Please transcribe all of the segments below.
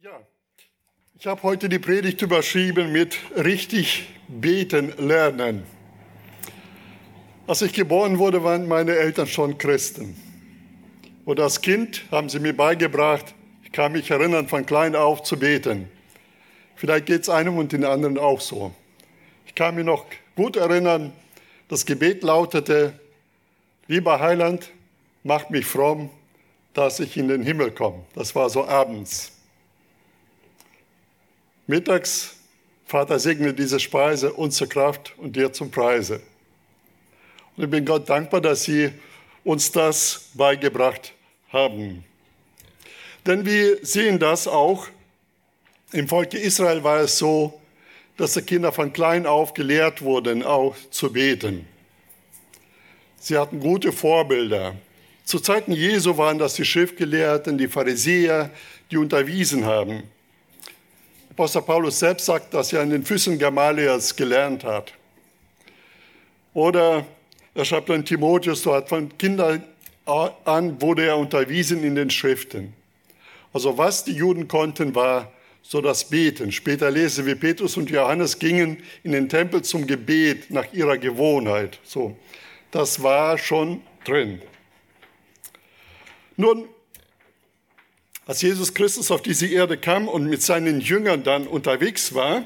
Ja, ich habe heute die Predigt überschrieben mit richtig beten lernen. Als ich geboren wurde, waren meine Eltern schon Christen. Und als Kind haben sie mir beigebracht, ich kann mich erinnern, von klein auf zu beten. Vielleicht geht es einem und den anderen auch so. Ich kann mich noch gut erinnern, das Gebet lautete, lieber Heiland, mach mich fromm, dass ich in den Himmel komme. Das war so abends. Mittags, Vater, segne diese Speise uns zur Kraft und dir zum Preise. Und ich bin Gott dankbar, dass Sie uns das beigebracht haben. Denn wir sehen das auch. Im Volke Israel war es so, dass die Kinder von klein auf gelehrt wurden, auch zu beten. Sie hatten gute Vorbilder. Zu Zeiten Jesu waren das die Schriftgelehrten, die Pharisäer, die unterwiesen haben. Apostel Paulus selbst sagt, dass er an den Füßen Gamaliels gelernt hat. Oder er schreibt an Timotheus, hat von Kindern an wurde er unterwiesen in den Schriften. Also was die Juden konnten, war so das Beten. Später lesen wir, Petrus und Johannes gingen in den Tempel zum Gebet nach ihrer Gewohnheit. So, das war schon drin. Nun, als Jesus Christus auf diese Erde kam und mit seinen Jüngern dann unterwegs war,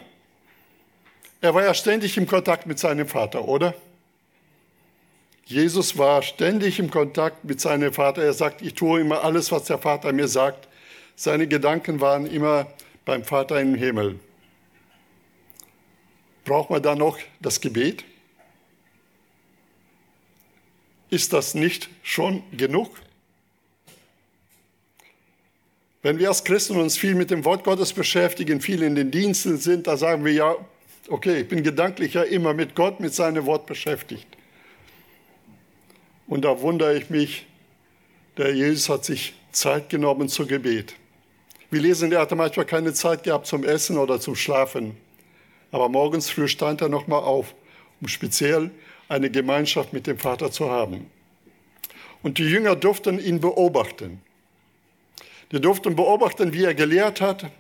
er war ja ständig im Kontakt mit seinem Vater, oder? Jesus war ständig im Kontakt mit seinem Vater. Er sagt, ich tue immer alles, was der Vater mir sagt. Seine Gedanken waren immer beim Vater im Himmel. Braucht man da noch das Gebet? Ist das nicht schon genug? Wenn wir als Christen uns viel mit dem Wort Gottes beschäftigen, viel in den Diensten sind, da sagen wir ja, okay, ich bin gedanklich ja immer mit Gott, mit seinem Wort beschäftigt. Und da wundere ich mich, der Jesus hat sich Zeit genommen zu Gebet. Wir lesen, er hatte manchmal keine Zeit gehabt zum Essen oder zum Schlafen. Aber morgens früh stand er nochmal auf, um speziell eine Gemeinschaft mit dem Vater zu haben. Und die Jünger durften ihn beobachten. Wir durften beobachten, wie er gelehrt hat,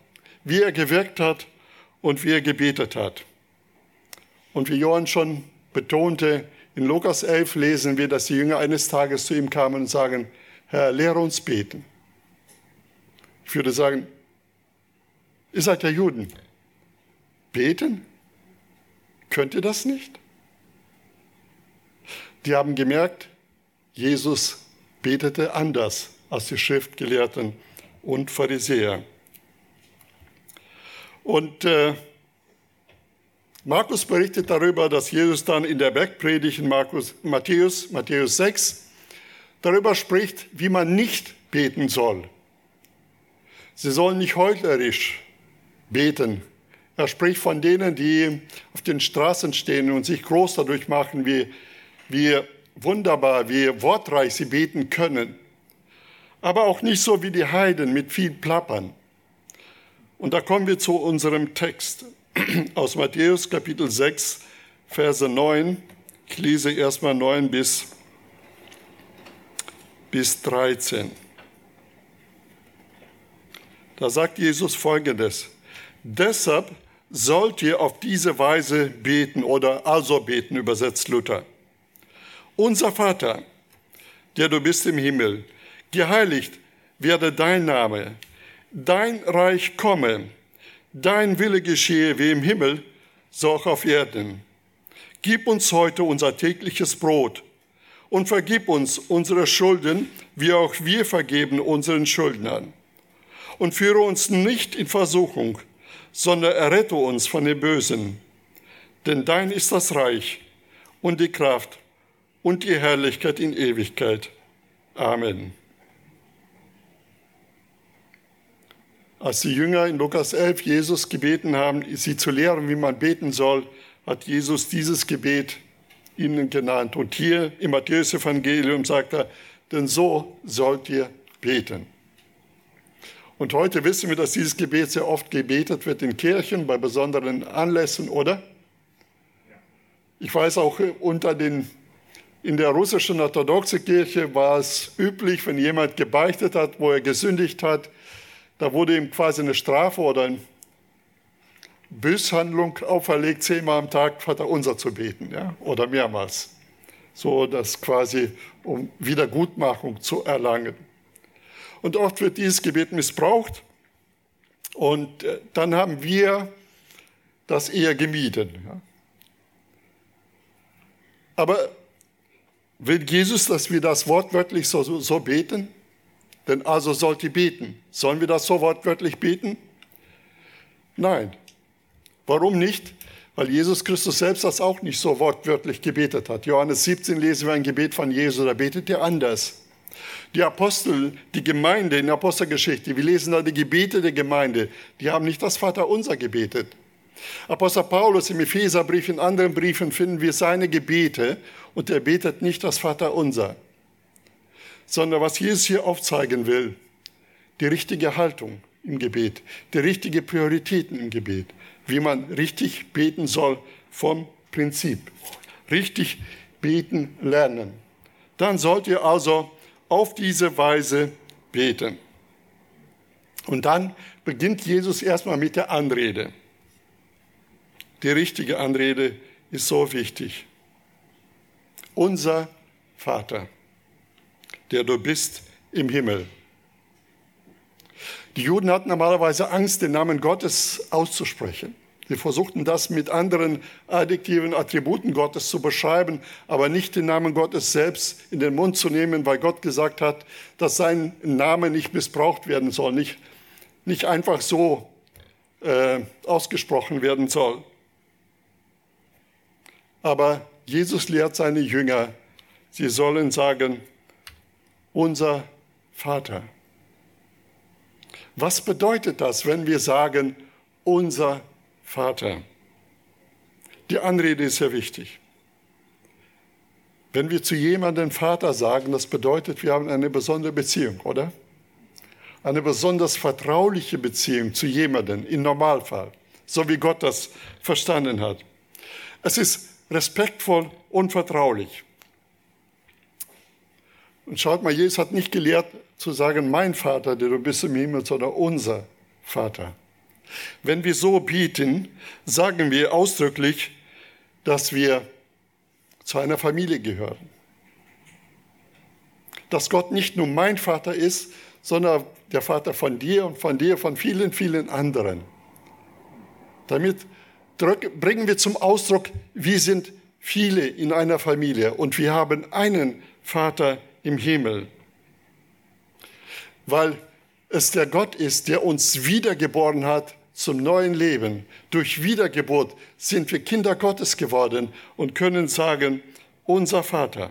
wie er gewirkt hat und wie er gebetet hat. Und wie Johann schon betonte, in Lukas 11 lesen wir, dass die Jünger eines Tages zu ihm kamen und sagen, Herr, lehre uns beten. Ich würde sagen, ihr seid ja Juden. Beten? Könnt ihr das nicht? Die haben gemerkt, Jesus betete anders als die Schriftgelehrten und Pharisäer. Und äh, Markus berichtet darüber, dass Jesus dann in der Bergpredigt in Markus, Matthäus, Matthäus 6 darüber spricht, wie man nicht beten soll. Sie sollen nicht heuchlerisch beten. Er spricht von denen, die auf den Straßen stehen und sich groß dadurch machen, wie, wie wunderbar, wie wortreich sie beten können aber auch nicht so wie die Heiden mit viel Plappern. Und da kommen wir zu unserem Text aus Matthäus Kapitel 6, Verse 9. Ich lese erstmal 9 bis, bis 13. Da sagt Jesus Folgendes. Deshalb sollt ihr auf diese Weise beten oder also beten, übersetzt Luther. Unser Vater, der du bist im Himmel, geheiligt werde dein Name, dein Reich komme, dein Wille geschehe wie im Himmel, so auch auf Erden. Gib uns heute unser tägliches Brot und vergib uns unsere Schulden, wie auch wir vergeben unseren Schuldnern. Und führe uns nicht in Versuchung, sondern errette uns von dem Bösen. Denn dein ist das Reich und die Kraft und die Herrlichkeit in Ewigkeit. Amen. Als die Jünger in Lukas 11 Jesus gebeten haben, sie zu lehren, wie man beten soll, hat Jesus dieses Gebet ihnen genannt. Und hier im Matthäus-Evangelium sagt er, denn so sollt ihr beten. Und heute wissen wir, dass dieses Gebet sehr oft gebetet wird in Kirchen bei besonderen Anlässen, oder? Ich weiß auch unter den in der russischen orthodoxen Kirche war es üblich, wenn jemand gebeichtet hat, wo er gesündigt hat, da wurde ihm quasi eine Strafe oder eine Böshandlung auferlegt, zehnmal am Tag Vater unser zu beten, ja, oder mehrmals. So, das quasi, um Wiedergutmachung zu erlangen. Und oft wird dieses Gebet missbraucht. Und äh, dann haben wir das eher gemieden. Ja. Aber will Jesus, dass wir das wortwörtlich so, so, so beten? Denn also sollt ihr beten. Sollen wir das so wortwörtlich beten? Nein. Warum nicht? Weil Jesus Christus selbst das auch nicht so wortwörtlich gebetet hat. Johannes 17 lesen wir ein Gebet von Jesus, da betet er anders. Die Apostel, die Gemeinde in der Apostelgeschichte, wir lesen da die Gebete der Gemeinde, die haben nicht das Vaterunser gebetet. Apostel Paulus im Epheserbrief, in anderen Briefen finden wir seine Gebete und er betet nicht das Vaterunser, sondern was Jesus hier aufzeigen will, die richtige Haltung im Gebet, die richtige Prioritäten im Gebet, wie man richtig beten soll vom Prinzip. Richtig beten lernen. Dann sollt ihr also auf diese Weise beten. Und dann beginnt Jesus erstmal mit der Anrede. Die richtige Anrede ist so wichtig. Unser Vater, der du bist im Himmel. Die Juden hatten normalerweise Angst, den Namen Gottes auszusprechen. Sie versuchten das mit anderen adjektiven Attributen Gottes zu beschreiben, aber nicht den Namen Gottes selbst in den Mund zu nehmen, weil Gott gesagt hat, dass sein Name nicht missbraucht werden soll, nicht, nicht einfach so äh, ausgesprochen werden soll. Aber Jesus lehrt seine Jünger, sie sollen sagen, unser Vater. Was bedeutet das, wenn wir sagen, unser Vater? Die Anrede ist sehr wichtig. Wenn wir zu jemandem Vater sagen, das bedeutet, wir haben eine besondere Beziehung, oder? Eine besonders vertrauliche Beziehung zu jemandem, im Normalfall, so wie Gott das verstanden hat. Es ist respektvoll und vertraulich. Und schaut mal, Jesus hat nicht gelehrt zu sagen, mein Vater, der du bist im Himmel, sondern unser Vater. Wenn wir so bieten, sagen wir ausdrücklich, dass wir zu einer Familie gehören. Dass Gott nicht nur mein Vater ist, sondern der Vater von dir und von dir, von vielen, vielen anderen. Damit bringen wir zum Ausdruck, wir sind viele in einer Familie und wir haben einen Vater im Himmel. Weil es der Gott ist, der uns wiedergeboren hat zum neuen Leben. Durch Wiedergeburt sind wir Kinder Gottes geworden und können sagen, unser Vater.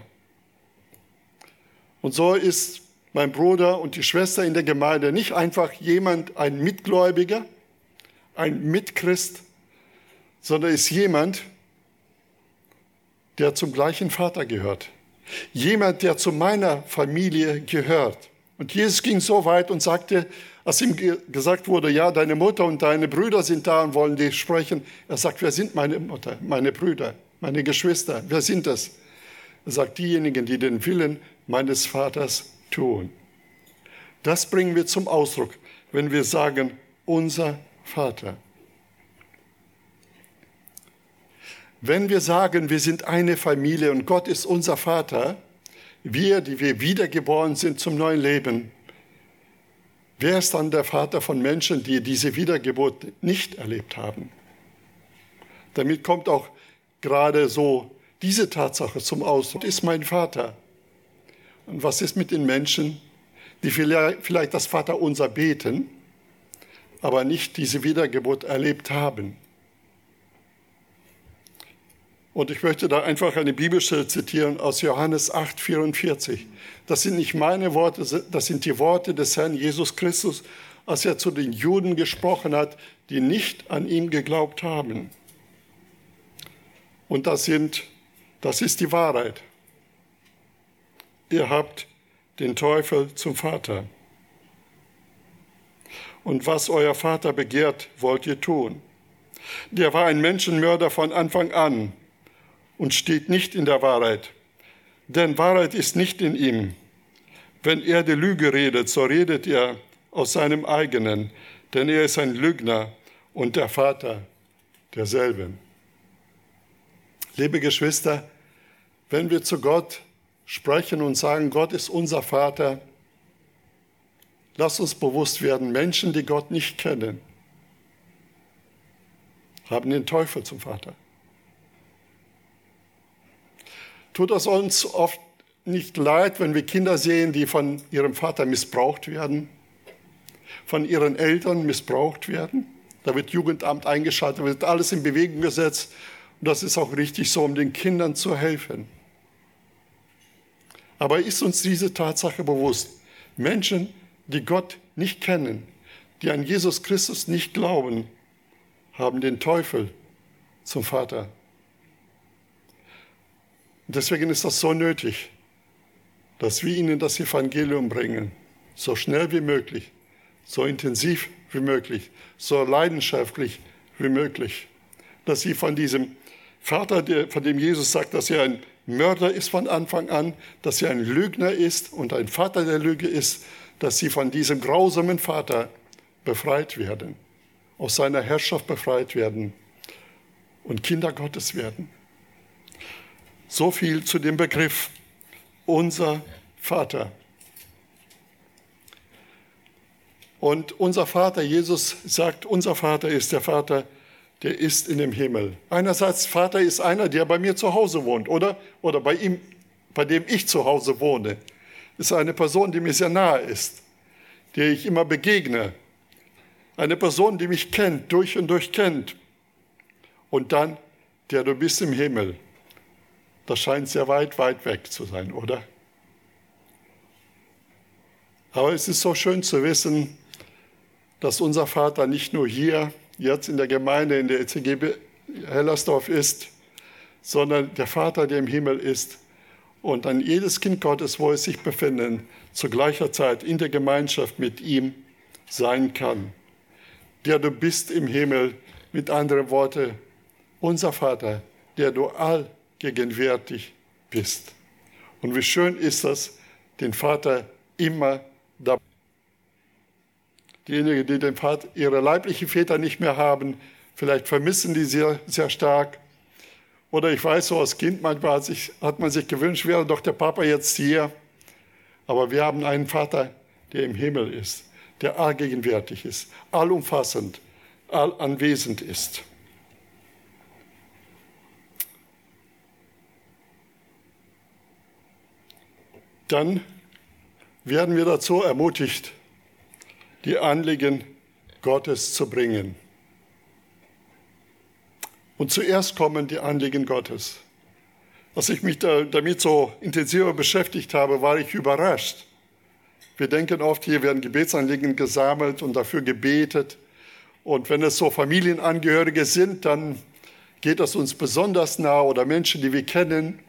Und so ist mein Bruder und die Schwester in der Gemeinde nicht einfach jemand, ein Mitgläubiger, ein Mitchrist, sondern ist jemand, der zum gleichen Vater gehört. Jemand, der zu meiner Familie gehört. Und Jesus ging so weit und sagte, als ihm gesagt wurde, ja, deine Mutter und deine Brüder sind da und wollen dich sprechen. Er sagt, wer sind meine Mutter, meine Brüder, meine Geschwister? Wer sind das? Er sagt, diejenigen, die den Willen meines Vaters tun. Das bringen wir zum Ausdruck, wenn wir sagen, unser Vater. Wenn wir sagen, wir sind eine Familie und Gott ist unser Vater, wir, die wir wiedergeboren sind zum neuen Leben, wer ist dann der Vater von Menschen, die diese Wiedergeburt nicht erlebt haben? Damit kommt auch gerade so diese Tatsache zum Ausdruck. Gott ist mein Vater. Und was ist mit den Menschen, die vielleicht das Vaterunser beten, aber nicht diese Wiedergeburt erlebt haben? Und ich möchte da einfach eine Bibelstelle zitieren aus Johannes 8, 44. Das sind nicht meine Worte, das sind die Worte des Herrn Jesus Christus, als er zu den Juden gesprochen hat, die nicht an ihm geglaubt haben. Und das sind, das ist die Wahrheit. Ihr habt den Teufel zum Vater. Und was euer Vater begehrt, wollt ihr tun. Der war ein Menschenmörder von Anfang an und steht nicht in der Wahrheit. Denn Wahrheit ist nicht in ihm. Wenn er die Lüge redet, so redet er aus seinem eigenen, denn er ist ein Lügner und der Vater derselben. Liebe Geschwister, wenn wir zu Gott sprechen und sagen, Gott ist unser Vater, lass uns bewusst werden, Menschen, die Gott nicht kennen, haben den Teufel zum Vater. Tut es uns oft nicht leid, wenn wir Kinder sehen, die von ihrem Vater missbraucht werden, von ihren Eltern missbraucht werden? Da wird Jugendamt eingeschaltet, wird alles in Bewegung gesetzt. Und das ist auch richtig so, um den Kindern zu helfen. Aber ist uns diese Tatsache bewusst? Menschen, die Gott nicht kennen, die an Jesus Christus nicht glauben, haben den Teufel zum Vater. Deswegen ist das so nötig, dass wir ihnen das Evangelium bringen, so schnell wie möglich, so intensiv wie möglich, so leidenschaftlich wie möglich, dass sie von diesem Vater, von dem Jesus sagt, dass er ein Mörder ist von Anfang an, dass er ein Lügner ist und ein Vater der Lüge ist, dass sie von diesem grausamen Vater befreit werden, aus seiner Herrschaft befreit werden und Kinder Gottes werden. So viel zu dem Begriff unser Vater. Und unser Vater, Jesus sagt, unser Vater ist der Vater, der ist in dem Himmel. Einerseits, Vater ist einer, der bei mir zu Hause wohnt, oder? Oder bei ihm, bei dem ich zu Hause wohne. Ist eine Person, die mir sehr nahe ist, der ich immer begegne. Eine Person, die mich kennt, durch und durch kennt. Und dann, der du bist im Himmel. Das scheint sehr weit, weit weg zu sein, oder? Aber es ist so schön zu wissen, dass unser Vater nicht nur hier, jetzt in der Gemeinde, in der ECG Hellersdorf ist, sondern der Vater, der im Himmel ist und an jedes Kind Gottes, wo es sich befindet, zu gleicher Zeit in der Gemeinschaft mit ihm sein kann. Der du bist im Himmel, mit anderen Worten, unser Vater, der du all gegenwärtig bist. Und wie schön ist das, den Vater immer dabei. Diejenigen, die den Vater, ihre leiblichen Väter nicht mehr haben, vielleicht vermissen die sehr, sehr stark. Oder ich weiß so als Kind, manchmal hat, sich, hat man sich gewünscht, wäre doch der Papa jetzt hier. Aber wir haben einen Vater, der im Himmel ist, der allgegenwärtig ist, allumfassend, allanwesend ist. Dann werden wir dazu ermutigt, die Anliegen Gottes zu bringen. Und zuerst kommen die Anliegen Gottes. Als ich mich damit so intensiver beschäftigt habe, war ich überrascht. Wir denken oft, hier werden Gebetsanliegen gesammelt und dafür gebetet. Und wenn es so Familienangehörige sind, dann geht das uns besonders nah oder Menschen, die wir kennen.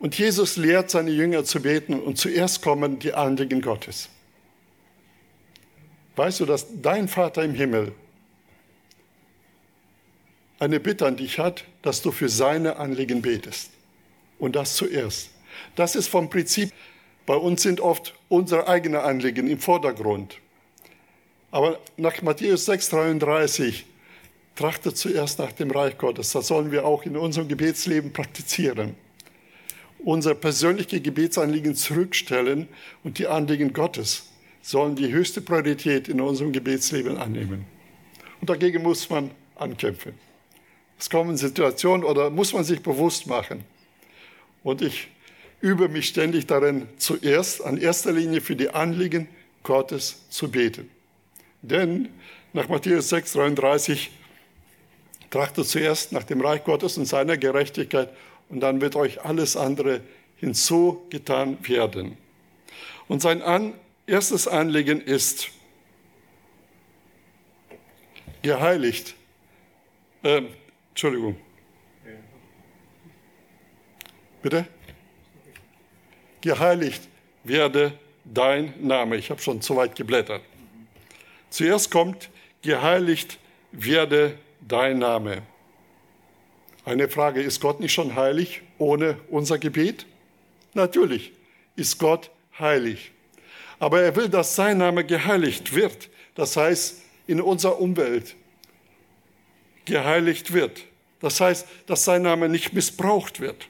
Und Jesus lehrt seine Jünger zu beten und zuerst kommen die Anliegen Gottes. Weißt du, dass dein Vater im Himmel eine Bitte an dich hat, dass du für seine Anliegen betest. Und das zuerst. Das ist vom Prinzip, bei uns sind oft unsere eigenen Anliegen im Vordergrund. Aber nach Matthäus 6,33 trachtet zuerst nach dem Reich Gottes. Das sollen wir auch in unserem Gebetsleben praktizieren unser persönliche Gebetsanliegen zurückstellen und die Anliegen Gottes sollen die höchste Priorität in unserem Gebetsleben annehmen. Und dagegen muss man ankämpfen. Es kommen Situationen oder muss man sich bewusst machen. Und ich übe mich ständig darin, zuerst an erster Linie für die Anliegen Gottes zu beten. Denn nach Matthäus 6, 33 trachtet zuerst nach dem Reich Gottes und seiner Gerechtigkeit und dann wird euch alles andere hinzugetan werden. Und sein an, erstes Anliegen ist, geheiligt, äh, Entschuldigung, bitte? Geheiligt werde dein Name. Ich habe schon zu weit geblättert. Zuerst kommt, geheiligt werde dein Name. Eine Frage, ist Gott nicht schon heilig ohne unser Gebet? Natürlich ist Gott heilig. Aber er will, dass sein Name geheiligt wird. Das heißt, in unserer Umwelt geheiligt wird. Das heißt, dass sein Name nicht missbraucht wird.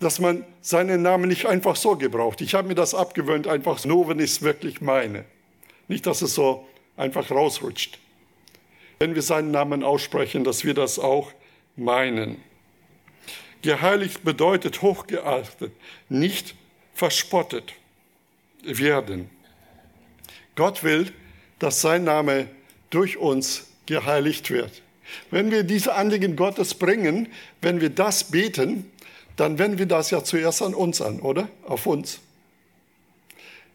Dass man seinen Namen nicht einfach so gebraucht. Ich habe mir das abgewöhnt, einfach nur, wenn ich es wirklich meine. Nicht, dass es so einfach rausrutscht. Wenn wir seinen Namen aussprechen, dass wir das auch meinen. Geheiligt bedeutet hochgeachtet, nicht verspottet werden. Gott will, dass sein Name durch uns geheiligt wird. Wenn wir diese Anliegen Gottes bringen, wenn wir das beten, dann wenden wir das ja zuerst an uns an, oder? Auf uns.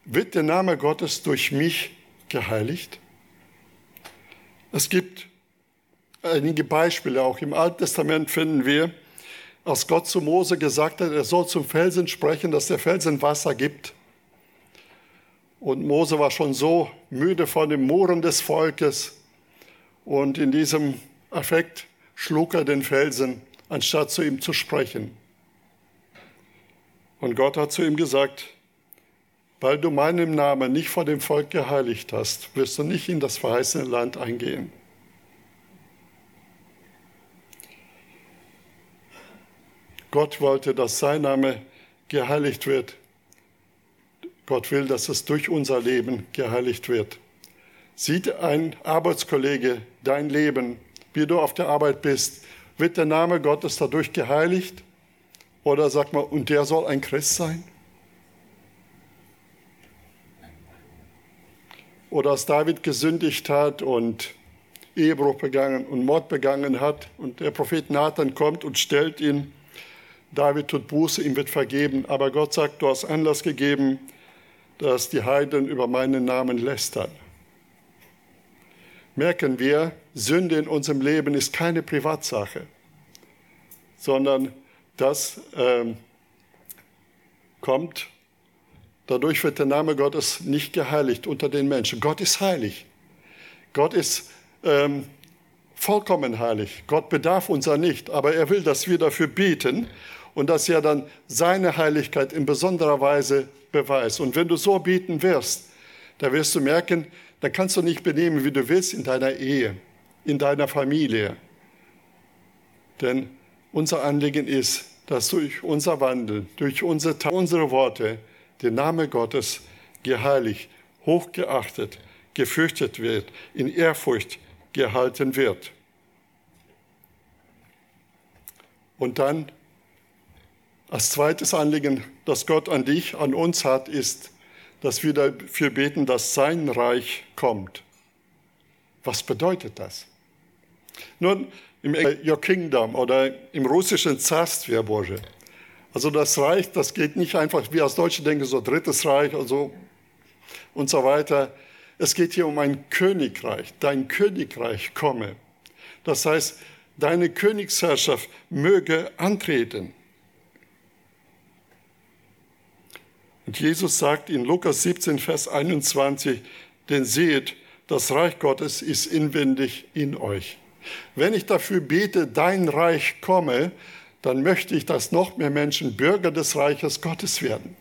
Wird der Name Gottes durch mich geheiligt? Es gibt einige Beispiele, auch im Alten Testament finden wir, als Gott zu Mose gesagt hat, er soll zum Felsen sprechen, dass der Felsen Wasser gibt. Und Mose war schon so müde von dem Murren des Volkes. Und in diesem Affekt schlug er den Felsen, anstatt zu ihm zu sprechen. Und Gott hat zu ihm gesagt, weil du meinen Namen nicht vor dem Volk geheiligt hast, wirst du nicht in das verheißene Land eingehen. Gott wollte, dass sein Name geheiligt wird. Gott will, dass es durch unser Leben geheiligt wird. Sieht ein Arbeitskollege dein Leben, wie du auf der Arbeit bist, wird der Name Gottes dadurch geheiligt? Oder sagt man, und der soll ein Christ sein? Oder als David gesündigt hat und Ehebruch begangen und Mord begangen hat und der Prophet Nathan kommt und stellt ihn David tut Buße, ihm wird vergeben, aber Gott sagt, du hast Anlass gegeben, dass die Heiden über meinen Namen lästern. Merken wir, Sünde in unserem Leben ist keine Privatsache, sondern das ähm, kommt, dadurch wird der Name Gottes nicht geheiligt unter den Menschen. Gott ist heilig. Gott ist ähm, vollkommen heilig. Gott bedarf unser nicht, aber er will, dass wir dafür beten und dass er dann seine Heiligkeit in besonderer Weise beweist. Und wenn du so beten wirst, da wirst du merken, da kannst du nicht benehmen, wie du willst in deiner Ehe, in deiner Familie. Denn unser Anliegen ist, dass durch unser Wandel, durch unsere, unsere Worte, der Name Gottes geheiligt, hochgeachtet, gefürchtet wird, in Ehrfurcht gehalten wird. Und dann als zweites Anliegen, das Gott an dich, an uns hat, ist, dass wir dafür beten, dass sein Reich kommt. Was bedeutet das? Nun, im Your Kingdom oder im russischen Zarstwie Boże. Also das Reich, das geht nicht einfach, wie als Deutsche denken, so drittes Reich also und so weiter. Es geht hier um ein Königreich. Dein Königreich komme. Das heißt, deine Königsherrschaft möge antreten. Und Jesus sagt in Lukas 17, Vers 21, denn seht, das Reich Gottes ist inwendig in euch. Wenn ich dafür bete, dein Reich komme, dann möchte ich, dass noch mehr Menschen Bürger des Reiches Gottes werden.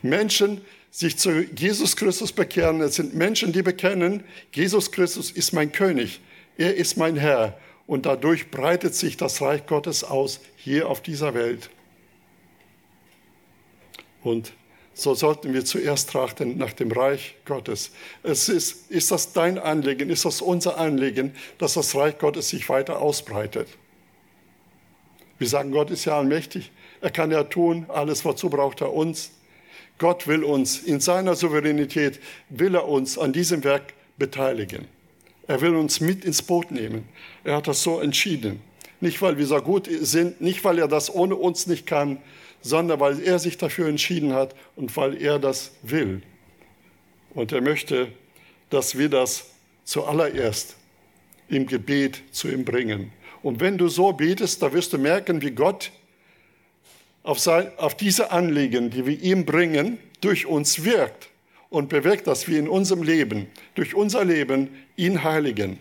Menschen sich zu Jesus Christus bekehren. Es sind Menschen, die bekennen, Jesus Christus ist mein König, er ist mein Herr. Und dadurch breitet sich das Reich Gottes aus hier auf dieser Welt. Und so sollten wir zuerst trachten nach dem Reich Gottes. Es ist, ist das dein Anliegen, ist das unser Anliegen, dass das Reich Gottes sich weiter ausbreitet? Wir sagen, Gott ist ja allmächtig. Er kann ja tun, alles, wozu braucht er uns. Gott will uns, in seiner Souveränität will er uns an diesem Werk beteiligen. Er will uns mit ins Boot nehmen. Er hat das so entschieden. Nicht, weil wir so gut sind, nicht, weil er das ohne uns nicht kann, sondern weil er sich dafür entschieden hat und weil er das will. Und er möchte, dass wir das zuallererst im Gebet zu ihm bringen. Und wenn du so betest, da wirst du merken, wie Gott auf, sein, auf diese Anliegen, die wir ihm bringen, durch uns wirkt und bewirkt, dass wir in unserem Leben, durch unser Leben, ihn heiligen.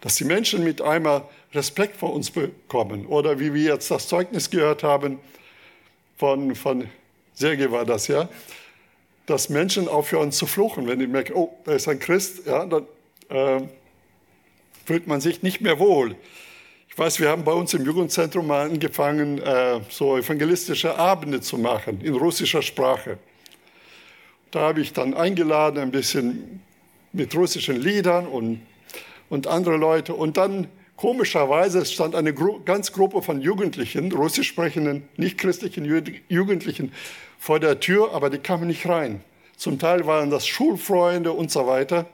Dass die Menschen mit einmal Respekt vor uns bekommen. Oder wie wir jetzt das Zeugnis gehört haben, von, von Sergei war das, ja, dass Menschen aufhören zu fluchen, wenn die merken, oh, da ist ein Christ, ja, dann äh, fühlt man sich nicht mehr wohl. Ich weiß, wir haben bei uns im Jugendzentrum mal angefangen, äh, so evangelistische Abende zu machen in russischer Sprache. Da habe ich dann eingeladen, ein bisschen mit russischen Liedern und, und andere Leute. Und dann komischerweise stand eine Gru ganz Gruppe von Jugendlichen, russisch sprechenden, nicht christlichen Jugendlichen, vor der Tür, aber die kamen nicht rein. Zum Teil waren das Schulfreunde und so weiter.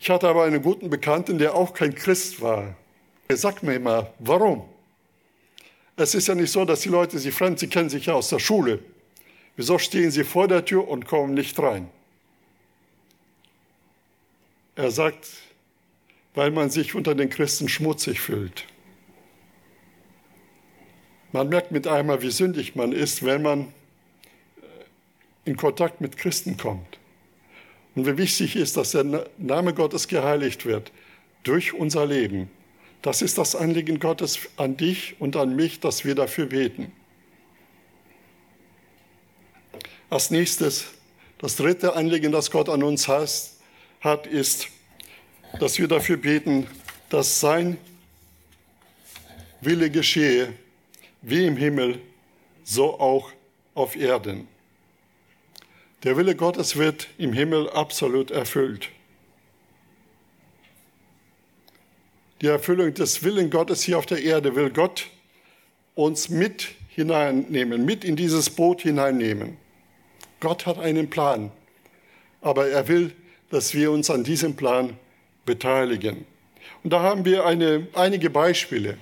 Ich hatte aber einen guten Bekannten, der auch kein Christ war. Er sagt mir immer, warum? Es ist ja nicht so, dass die Leute sie fremd, sie kennen sich ja aus der Schule. Wieso stehen sie vor der Tür und kommen nicht rein? Er sagt, weil man sich unter den Christen schmutzig fühlt. Man merkt mit einmal, wie sündig man ist, wenn man äh, in Kontakt mit Christen kommt. Und wie wichtig ist, dass der Name Gottes geheiligt wird durch unser Leben. Das ist das Anliegen Gottes an dich und an mich, dass wir dafür beten. Als nächstes, das dritte Anliegen, das Gott an uns hat, ist, dass wir dafür beten, dass sein Wille geschehe wie im Himmel, so auch auf Erden. Der Wille Gottes wird im Himmel absolut erfüllt. Die Erfüllung des Willen Gottes hier auf der Erde will Gott uns mit hineinnehmen, mit in dieses Boot hineinnehmen. Gott hat einen Plan, aber er will, dass wir uns an diesem Plan beteiligen. Und da haben wir eine, einige Beispiele.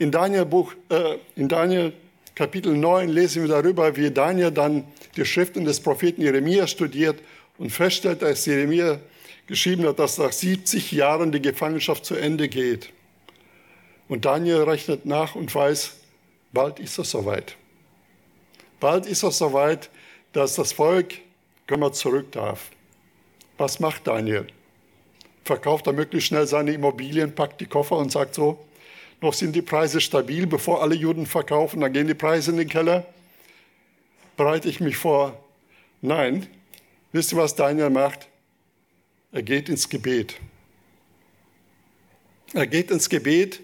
In Daniel, Buch, äh, in Daniel Kapitel 9 lesen wir darüber, wie Daniel dann die Schriften des Propheten Jeremia studiert und feststellt, dass Jeremia geschrieben hat, dass nach 70 Jahren die Gefangenschaft zu Ende geht. Und Daniel rechnet nach und weiß, bald ist es soweit. Bald ist es soweit, dass das Volk immer zurück darf. Was macht Daniel? Verkauft er möglichst schnell seine Immobilien, packt die Koffer und sagt so, noch sind die Preise stabil, bevor alle Juden verkaufen, dann gehen die Preise in den Keller. Bereite ich mich vor? Nein. Wisst ihr, was Daniel macht? Er geht ins Gebet. Er geht ins Gebet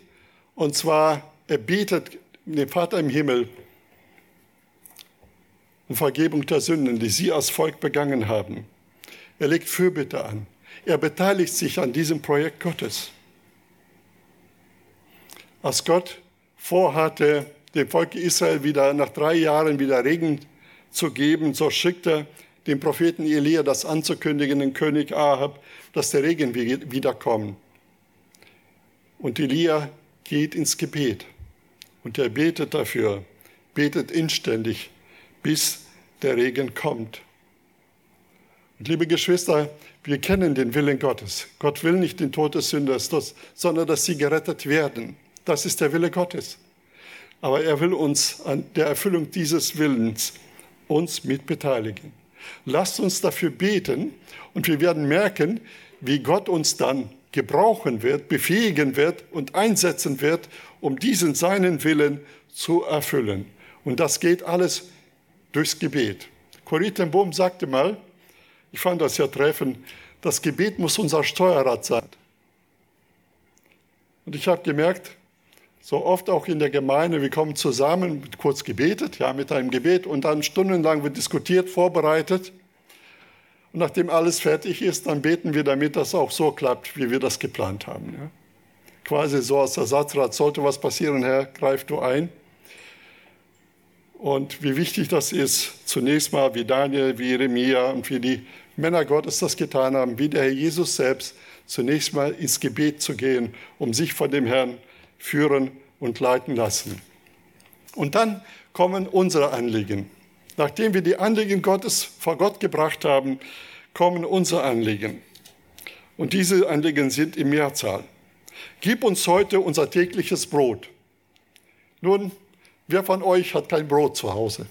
und zwar, er betet dem Vater im Himmel um Vergebung der Sünden, die sie als Volk begangen haben. Er legt Fürbitte an. Er beteiligt sich an diesem Projekt Gottes als Gott vorhatte, dem Volk Israel wieder nach drei Jahren wieder Regen zu geben, so schickte er dem Propheten Elia das anzukündigen, den König Ahab, dass der Regen wiederkommt. Und Elia geht ins Gebet und er betet dafür, betet inständig, bis der Regen kommt. Und liebe Geschwister, wir kennen den Willen Gottes. Gott will nicht den Tod des Sünders, sondern dass sie gerettet werden. Das ist der Wille Gottes. Aber er will uns an der Erfüllung dieses Willens uns mitbeteiligen. Lasst uns dafür beten und wir werden merken, wie Gott uns dann gebrauchen wird, befähigen wird und einsetzen wird, um diesen seinen Willen zu erfüllen. Und das geht alles durchs Gebet. Corrie ten Boom sagte mal, ich fand das ja treffend, das Gebet muss unser Steuerrad sein. Und ich habe gemerkt, so oft auch in der Gemeinde, wir kommen zusammen, kurz gebetet, ja, mit einem Gebet und dann stundenlang wird diskutiert, vorbereitet. Und nachdem alles fertig ist, dann beten wir, damit das auch so klappt, wie wir das geplant haben. Ja. Quasi so als Ersatzrat, sollte was passieren, Herr, greif du ein. Und wie wichtig das ist, zunächst mal wie Daniel, wie Jeremia und wie die Männer Gottes das getan haben, wie der Herr Jesus selbst, zunächst mal ins Gebet zu gehen, um sich von dem Herrn führen und leiten lassen. Und dann kommen unsere Anliegen. Nachdem wir die Anliegen Gottes vor Gott gebracht haben, kommen unsere Anliegen. Und diese Anliegen sind im Mehrzahl. Gib uns heute unser tägliches Brot. Nun, wer von euch hat kein Brot zu Hause?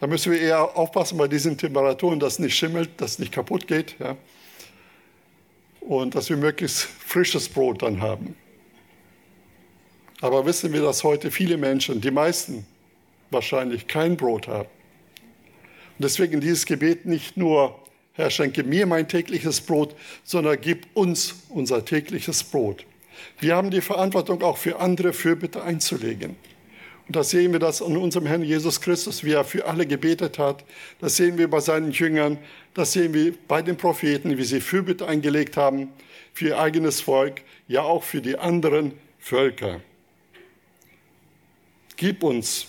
Da müssen wir eher aufpassen bei diesen Temperaturen, dass es nicht schimmelt, dass es nicht kaputt geht. Ja? Und dass wir möglichst frisches Brot dann haben. Aber wissen wir, dass heute viele Menschen, die meisten wahrscheinlich kein Brot haben? Und deswegen dieses Gebet nicht nur, Herr, schenke mir mein tägliches Brot, sondern gib uns unser tägliches Brot. Wir haben die Verantwortung auch für andere Fürbitte einzulegen. Und da sehen wir das an unserem Herrn Jesus Christus, wie er für alle gebetet hat. Das sehen wir bei seinen Jüngern. Das sehen wir bei den Propheten, wie sie Fürbitte eingelegt haben für ihr eigenes Volk, ja auch für die anderen Völker. Gib uns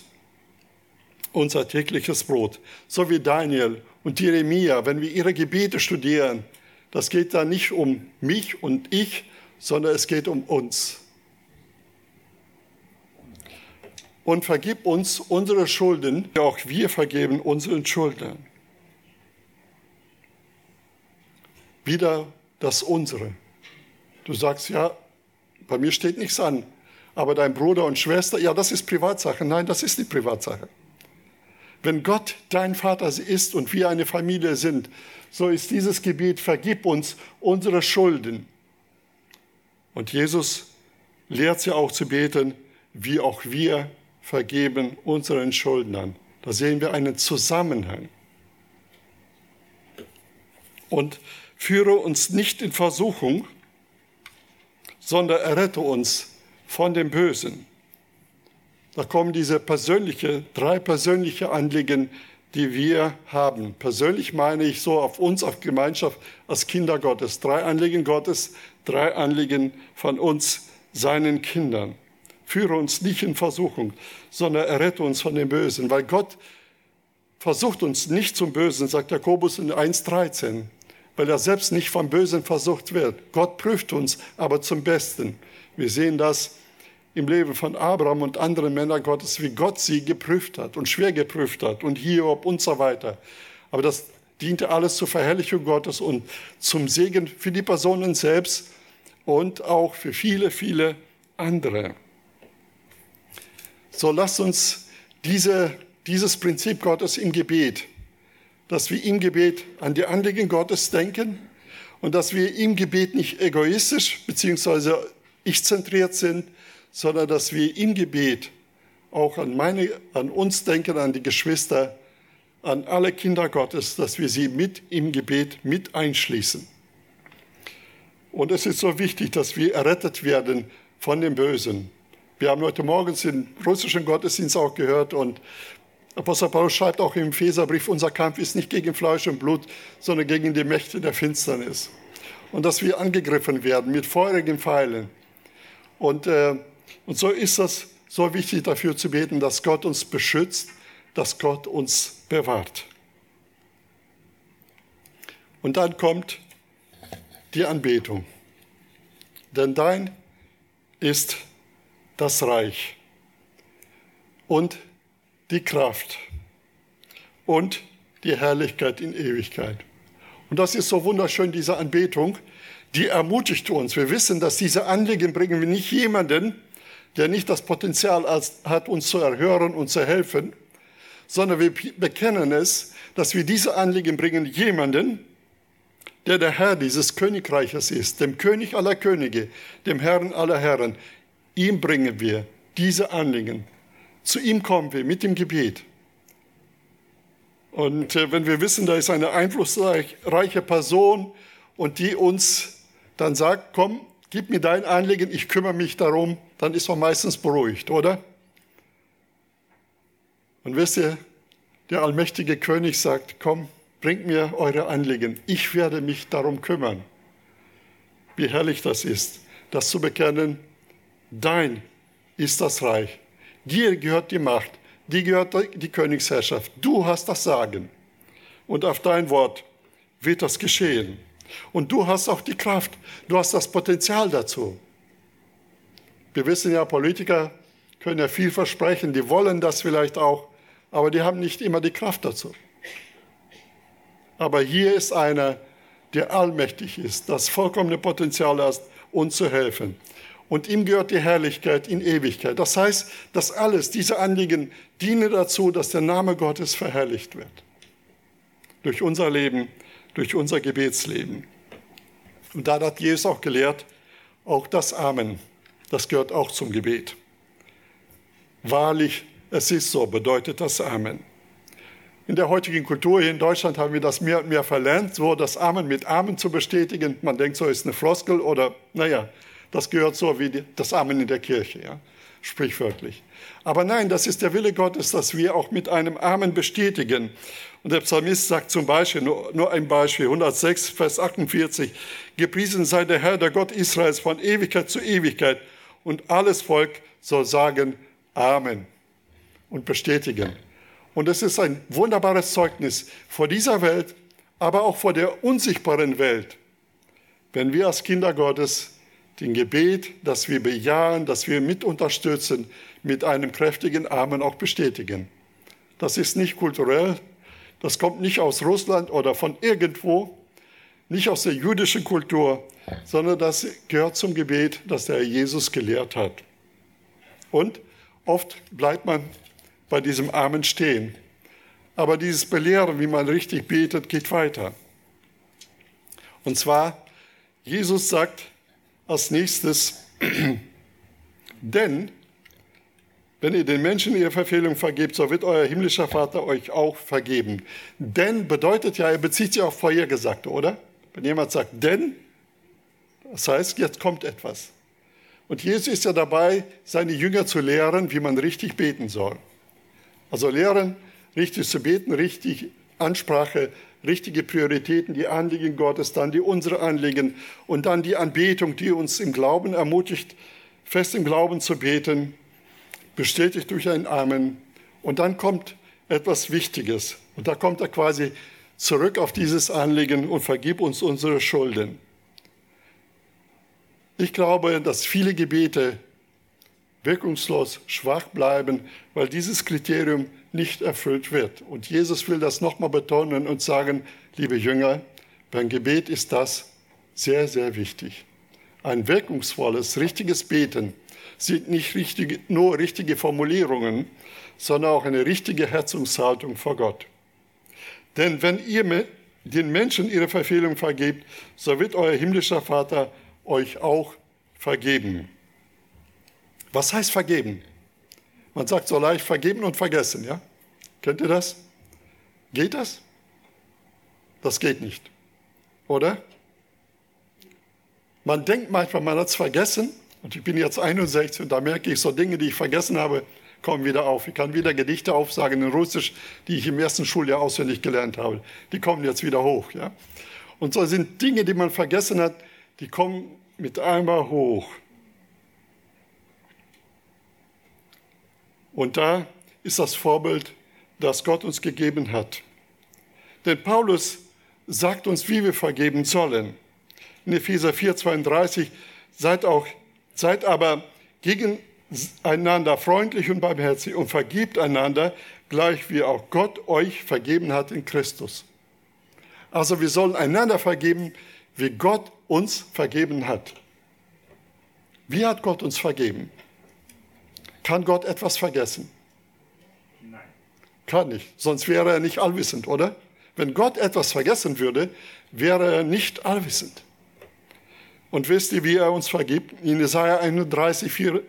unser tägliches Brot, so wie Daniel und Jeremia, wenn wir ihre Gebete studieren. Das geht da nicht um mich und ich, sondern es geht um uns. Und vergib uns unsere Schulden, auch wir vergeben unseren Schuldnern. Wieder das unsere. Du sagst, ja, bei mir steht nichts an, aber dein Bruder und Schwester, ja, das ist Privatsache. Nein, das ist nicht Privatsache. Wenn Gott dein Vater ist und wir eine Familie sind, so ist dieses Gebet, vergib uns unsere Schulden und Jesus lehrt sie auch zu beten, wie auch wir vergeben unseren Schuldnern. Da sehen wir einen Zusammenhang. Und führe uns nicht in Versuchung, sondern errette uns von dem Bösen. Da kommen diese persönliche, drei persönliche Anliegen, die wir haben. Persönlich meine ich so auf uns, auf Gemeinschaft als Kinder Gottes. Drei Anliegen Gottes, drei Anliegen von uns, seinen Kindern. Führe uns nicht in Versuchung, sondern errette uns von dem Bösen, weil Gott versucht uns nicht zum Bösen, sagt Jakobus in 1.13, weil er selbst nicht vom Bösen versucht wird. Gott prüft uns aber zum Besten. Wir sehen das im Leben von Abraham und anderen Männern Gottes, wie Gott sie geprüft hat und schwer geprüft hat und Hiob und so weiter. Aber das diente alles zur Verherrlichung Gottes und zum Segen für die Personen selbst und auch für viele, viele andere. So lasst uns diese, dieses Prinzip Gottes im Gebet, dass wir im Gebet an die Anliegen Gottes denken und dass wir im Gebet nicht egoistisch bzw. ich-zentriert sind, sondern dass wir im Gebet auch an, meine, an uns denken, an die Geschwister, an alle Kinder Gottes, dass wir sie mit im Gebet mit einschließen. Und es ist so wichtig, dass wir errettet werden von dem Bösen. Wir haben heute Morgen den russischen Gottesdienst auch gehört und Apostel Paulus schreibt auch im Epheserbrief, unser Kampf ist nicht gegen Fleisch und Blut, sondern gegen die Mächte der Finsternis. Und dass wir angegriffen werden mit feurigen Pfeilen. Und, äh, und so ist das so wichtig dafür zu beten, dass Gott uns beschützt, dass Gott uns bewahrt. Und dann kommt die Anbetung. Denn dein ist das Reich und die Kraft und die Herrlichkeit in Ewigkeit. Und das ist so wunderschön, diese Anbetung, die ermutigt uns. Wir wissen, dass diese Anliegen bringen wir nicht jemanden, der nicht das Potenzial hat, uns zu erhören und zu helfen, sondern wir bekennen es, dass wir diese Anliegen bringen jemanden, der der Herr dieses Königreiches ist, dem König aller Könige, dem Herrn aller Herren. Ihm bringen wir diese Anliegen. Zu ihm kommen wir mit dem Gebet. Und äh, wenn wir wissen, da ist eine einflussreiche Person und die uns dann sagt, komm, gib mir dein Anliegen, ich kümmere mich darum, dann ist man meistens beruhigt, oder? Und wisst ihr, der allmächtige König sagt, komm, bringt mir eure Anliegen, ich werde mich darum kümmern. Wie herrlich das ist, das zu bekennen, dein ist das Reich, dir gehört die Macht, dir gehört die Königsherrschaft, du hast das Sagen und auf dein Wort wird das geschehen. Und du hast auch die Kraft, du hast das Potenzial dazu. Wir wissen ja, Politiker können ja viel versprechen, die wollen das vielleicht auch, aber die haben nicht immer die Kraft dazu. Aber hier ist einer, der allmächtig ist, das vollkommene Potenzial hat, uns zu helfen. Und ihm gehört die Herrlichkeit in Ewigkeit. Das heißt, dass alles, diese Anliegen dienen dazu, dass der Name Gottes verherrlicht wird. Durch unser Leben, durch unser Gebetsleben. Und da hat Jesus auch gelehrt, auch das Amen, das gehört auch zum Gebet. Wahrlich, es ist so, bedeutet das Amen. In der heutigen Kultur hier in Deutschland haben wir das mehr und mehr verlernt, so das Amen mit Amen zu bestätigen. Man denkt, so ist eine Floskel oder, naja, das gehört so wie das Amen in der Kirche, ja, sprichwörtlich. Aber nein, das ist der Wille Gottes, dass wir auch mit einem Amen bestätigen. Und der Psalmist sagt zum Beispiel, nur, nur ein Beispiel, 106, Vers 48, Gepriesen sei der Herr, der Gott Israels von Ewigkeit zu Ewigkeit und alles Volk soll sagen Amen und bestätigen. Und es ist ein wunderbares Zeugnis vor dieser Welt, aber auch vor der unsichtbaren Welt, wenn wir als Kinder Gottes den Gebet, das wir bejahen, das wir mit unterstützen, mit einem kräftigen Amen auch bestätigen. Das ist nicht kulturell, das kommt nicht aus Russland oder von irgendwo, nicht aus der jüdischen Kultur, sondern das gehört zum Gebet, das der Herr Jesus gelehrt hat. Und oft bleibt man bei diesem Amen stehen. Aber dieses Belehren, wie man richtig betet, geht weiter. Und zwar, Jesus sagt als nächstes, denn wenn ihr den Menschen ihre Verfehlung vergebt, so wird euer himmlischer Vater euch auch vergeben. Denn bedeutet ja, er bezieht sich auf Vorhergesagte, oder? Wenn jemand sagt, denn, das heißt, jetzt kommt etwas. Und Jesus ist ja dabei, seine Jünger zu lehren, wie man richtig beten soll. Also lehren, richtig zu beten, richtig Ansprache, richtige Prioritäten, die Anliegen Gottes, dann die unsere Anliegen und dann die Anbetung, die uns im Glauben ermutigt, fest im Glauben zu beten, bestätigt durch ein Amen. Und dann kommt etwas Wichtiges. Und da kommt er quasi zurück auf dieses Anliegen und vergib uns unsere Schulden. Ich glaube, dass viele Gebete wirkungslos schwach bleiben, weil dieses Kriterium nicht erfüllt wird. Und Jesus will das nochmal betonen und sagen, liebe Jünger, beim Gebet ist das sehr, sehr wichtig. Ein wirkungsvolles, richtiges Beten sind nicht richtige, nur richtige Formulierungen, sondern auch eine richtige Herzungshaltung vor Gott. Denn wenn ihr den Menschen ihre Verfehlung vergebt, so wird euer himmlischer Vater euch auch vergeben. Was heißt vergeben? Man sagt so leicht vergeben und vergessen, ja? Kennt ihr das? Geht das? Das geht nicht. Oder? Man denkt manchmal, man hat es vergessen. Und ich bin jetzt 61 und da merke ich, so Dinge, die ich vergessen habe, kommen wieder auf. Ich kann wieder Gedichte aufsagen in Russisch, die ich im ersten Schuljahr auswendig gelernt habe. Die kommen jetzt wieder hoch. Ja? Und so sind Dinge, die man vergessen hat, die kommen mit einmal hoch. Und da ist das Vorbild, das Gott uns gegeben hat. Denn Paulus sagt uns, wie wir vergeben sollen. In Epheser 4, 32, seid, auch, seid aber gegeneinander freundlich und barmherzig und vergibt einander, gleich wie auch Gott euch vergeben hat in Christus. Also wir sollen einander vergeben, wie Gott uns vergeben hat. Wie hat Gott uns vergeben? Kann Gott etwas vergessen? Nein. Kann nicht, sonst wäre er nicht allwissend, oder? Wenn Gott etwas vergessen würde, wäre er nicht allwissend. Und wisst ihr, wie er uns vergibt? In Jesaja 31, 4,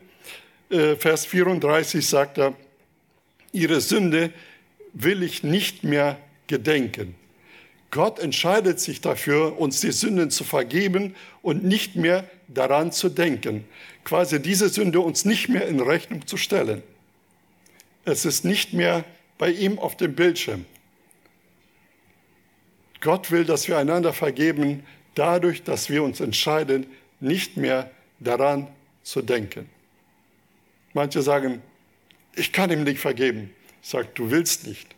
äh, Vers 34 sagt er, ihre Sünde will ich nicht mehr gedenken. Gott entscheidet sich dafür, uns die Sünden zu vergeben und nicht mehr daran zu denken. Quasi diese Sünde uns nicht mehr in Rechnung zu stellen. Es ist nicht mehr bei ihm auf dem Bildschirm. Gott will, dass wir einander vergeben, dadurch, dass wir uns entscheiden, nicht mehr daran zu denken. Manche sagen, ich kann ihm nicht vergeben. Ich sage, du willst nicht.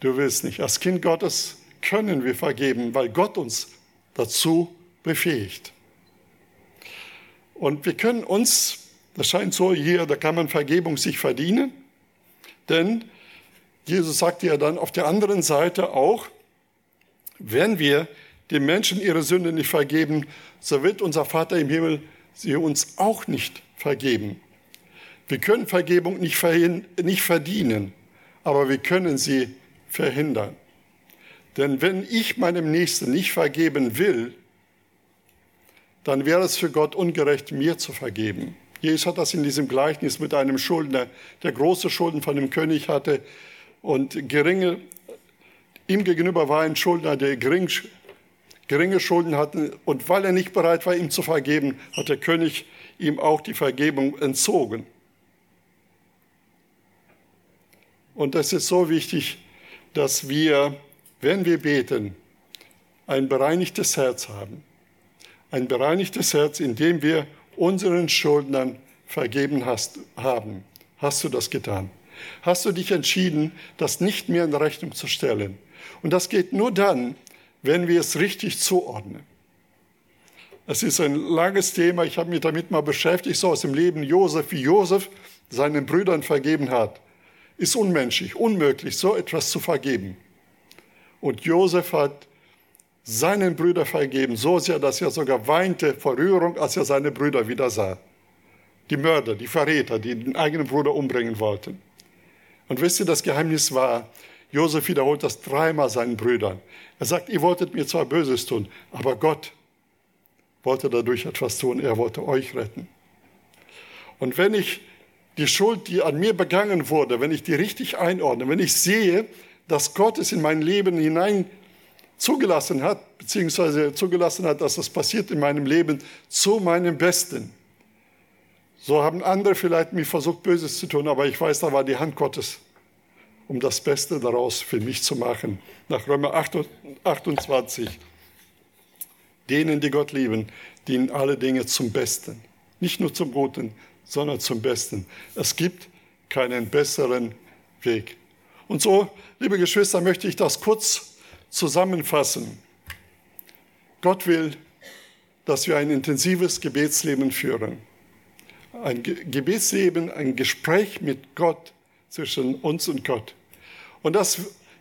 Du willst nicht. Als Kind Gottes können wir vergeben, weil Gott uns dazu befähigt. Und wir können uns, das scheint so hier, da kann man Vergebung sich verdienen, denn Jesus sagt ja dann auf der anderen Seite auch, wenn wir den Menschen ihre Sünde nicht vergeben, so wird unser Vater im Himmel sie uns auch nicht vergeben. Wir können Vergebung nicht, nicht verdienen, aber wir können sie verhindern. Denn wenn ich meinem Nächsten nicht vergeben will, dann wäre es für Gott ungerecht, mir zu vergeben. Jesus hat das in diesem Gleichnis mit einem Schuldner, der große Schulden von dem König hatte, und geringe, ihm gegenüber war ein Schuldner, der gering, geringe Schulden hatte. Und weil er nicht bereit war, ihm zu vergeben, hat der König ihm auch die Vergebung entzogen. Und das ist so wichtig, dass wir, wenn wir beten, ein bereinigtes Herz haben. Ein bereinigtes Herz, in dem wir unseren Schuldnern vergeben hast, haben. Hast du das getan? Hast du dich entschieden, das nicht mehr in Rechnung zu stellen? Und das geht nur dann, wenn wir es richtig zuordnen. Es ist ein langes Thema, ich habe mich damit mal beschäftigt, so aus dem Leben Josef, wie Josef seinen Brüdern vergeben hat. Ist unmenschlich, unmöglich, so etwas zu vergeben. Und Josef hat seinen Brüdern vergeben, so sehr, dass er sogar weinte vor Rührung, als er seine Brüder wieder sah. Die Mörder, die Verräter, die den eigenen Bruder umbringen wollten. Und wisst ihr, das Geheimnis war, Josef wiederholt das dreimal seinen Brüdern. Er sagt, ihr wolltet mir zwar Böses tun, aber Gott wollte dadurch etwas tun. Er wollte euch retten. Und wenn ich die Schuld, die an mir begangen wurde, wenn ich die richtig einordne, wenn ich sehe, dass Gott es in mein Leben hinein zugelassen hat, beziehungsweise zugelassen hat, dass das passiert in meinem Leben zu meinem Besten. So haben andere vielleicht mir versucht, Böses zu tun, aber ich weiß, da war die Hand Gottes um das Beste daraus für mich zu machen. Nach Römer 28. Denen, die Gott lieben, dienen alle Dinge zum Besten. Nicht nur zum Guten, sondern zum Besten. Es gibt keinen besseren Weg. Und so, liebe Geschwister, möchte ich das kurz zusammenfassen. Gott will, dass wir ein intensives Gebetsleben führen. Ein Gebetsleben, ein Gespräch mit Gott zwischen uns und Gott. Und dass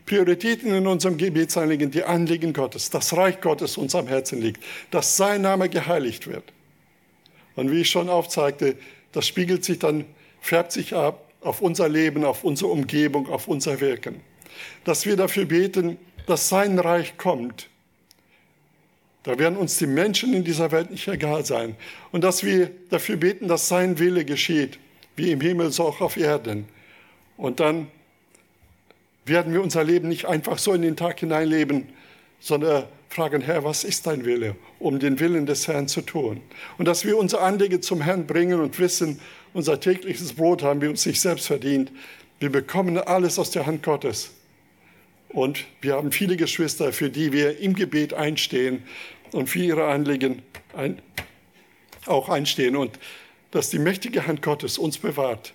Prioritäten in unserem Gebetsanliegen die Anliegen Gottes, das Reich Gottes uns am Herzen liegt, dass sein Name geheiligt wird. Und wie ich schon aufzeigte, das spiegelt sich dann, färbt sich ab auf unser Leben, auf unsere Umgebung, auf unser Wirken. Dass wir dafür beten, dass sein Reich kommt. Da werden uns die Menschen in dieser Welt nicht egal sein. Und dass wir dafür beten, dass sein Wille geschieht, wie im Himmel so auch auf Erden. Und dann werden wir unser Leben nicht einfach so in den Tag hineinleben, sondern fragen, Herr, was ist dein Wille, um den Willen des Herrn zu tun? Und dass wir unser Anliegen zum Herrn bringen und wissen, unser tägliches Brot haben wir uns nicht selbst verdient. Wir bekommen alles aus der Hand Gottes. Und wir haben viele Geschwister, für die wir im Gebet einstehen und für ihre Anliegen ein, auch einstehen. Und dass die mächtige Hand Gottes uns bewahrt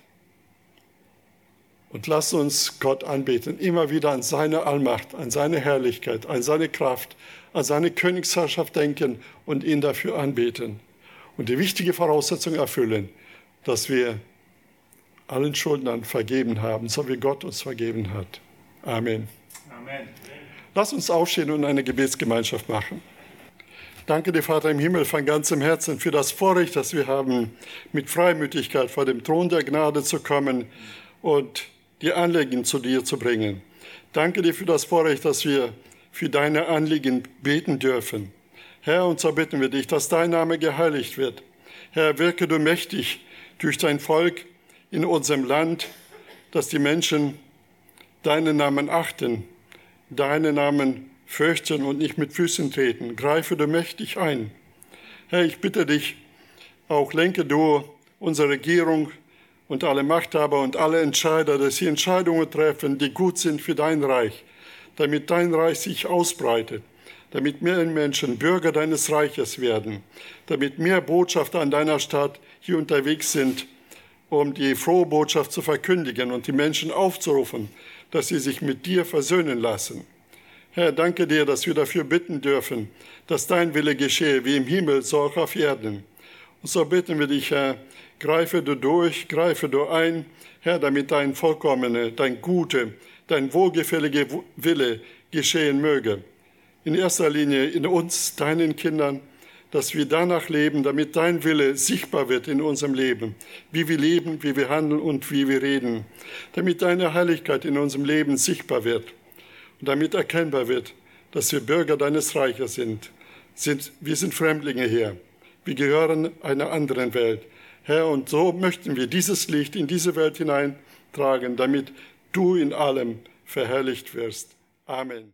und lass uns Gott anbeten, immer wieder an seine Allmacht, an seine Herrlichkeit, an seine Kraft, an seine Königsherrschaft denken und ihn dafür anbeten. Und die wichtige Voraussetzung erfüllen, dass wir allen Schuldnern vergeben haben, so wie Gott uns vergeben hat. Amen. Amen. Lass uns aufstehen und eine Gebetsgemeinschaft machen. Danke dir, Vater im Himmel, von ganzem Herzen für das Vorrecht, das wir haben, mit Freimütigkeit vor dem Thron der Gnade zu kommen und die Anliegen zu dir zu bringen. Danke dir für das Vorrecht, dass wir für deine Anliegen beten dürfen. Herr, und so bitten wir dich, dass dein Name geheiligt wird. Herr, wirke du mächtig durch dein Volk in unserem Land, dass die Menschen deinen Namen achten, deinen Namen fürchten und nicht mit Füßen treten. Greife du mächtig ein. Herr, ich bitte dich, auch lenke du unsere Regierung und alle Machthaber und alle Entscheider, dass sie Entscheidungen treffen, die gut sind für dein Reich, damit dein Reich sich ausbreitet, damit mehr Menschen Bürger deines Reiches werden, damit mehr Botschafter an deiner Stadt hier unterwegs sind, um die frohe Botschaft zu verkündigen und die Menschen aufzurufen, dass sie sich mit dir versöhnen lassen. Herr, danke dir, dass wir dafür bitten dürfen, dass dein Wille geschehe, wie im Himmel, so auch auf Erden. Und so bitten wir dich, Herr, Greife du durch, greife du ein, Herr, damit dein vollkommene, dein gute, dein wohlgefällige Wille geschehen möge. In erster Linie in uns, deinen Kindern, dass wir danach leben, damit dein Wille sichtbar wird in unserem Leben, wie wir leben, wie wir handeln und wie wir reden, damit deine Heiligkeit in unserem Leben sichtbar wird und damit erkennbar wird, dass wir Bürger deines Reiches sind. sind wir sind Fremdlinge hier. Wir gehören einer anderen Welt. Herr, und so möchten wir dieses Licht in diese Welt hineintragen, damit du in allem verherrlicht wirst. Amen.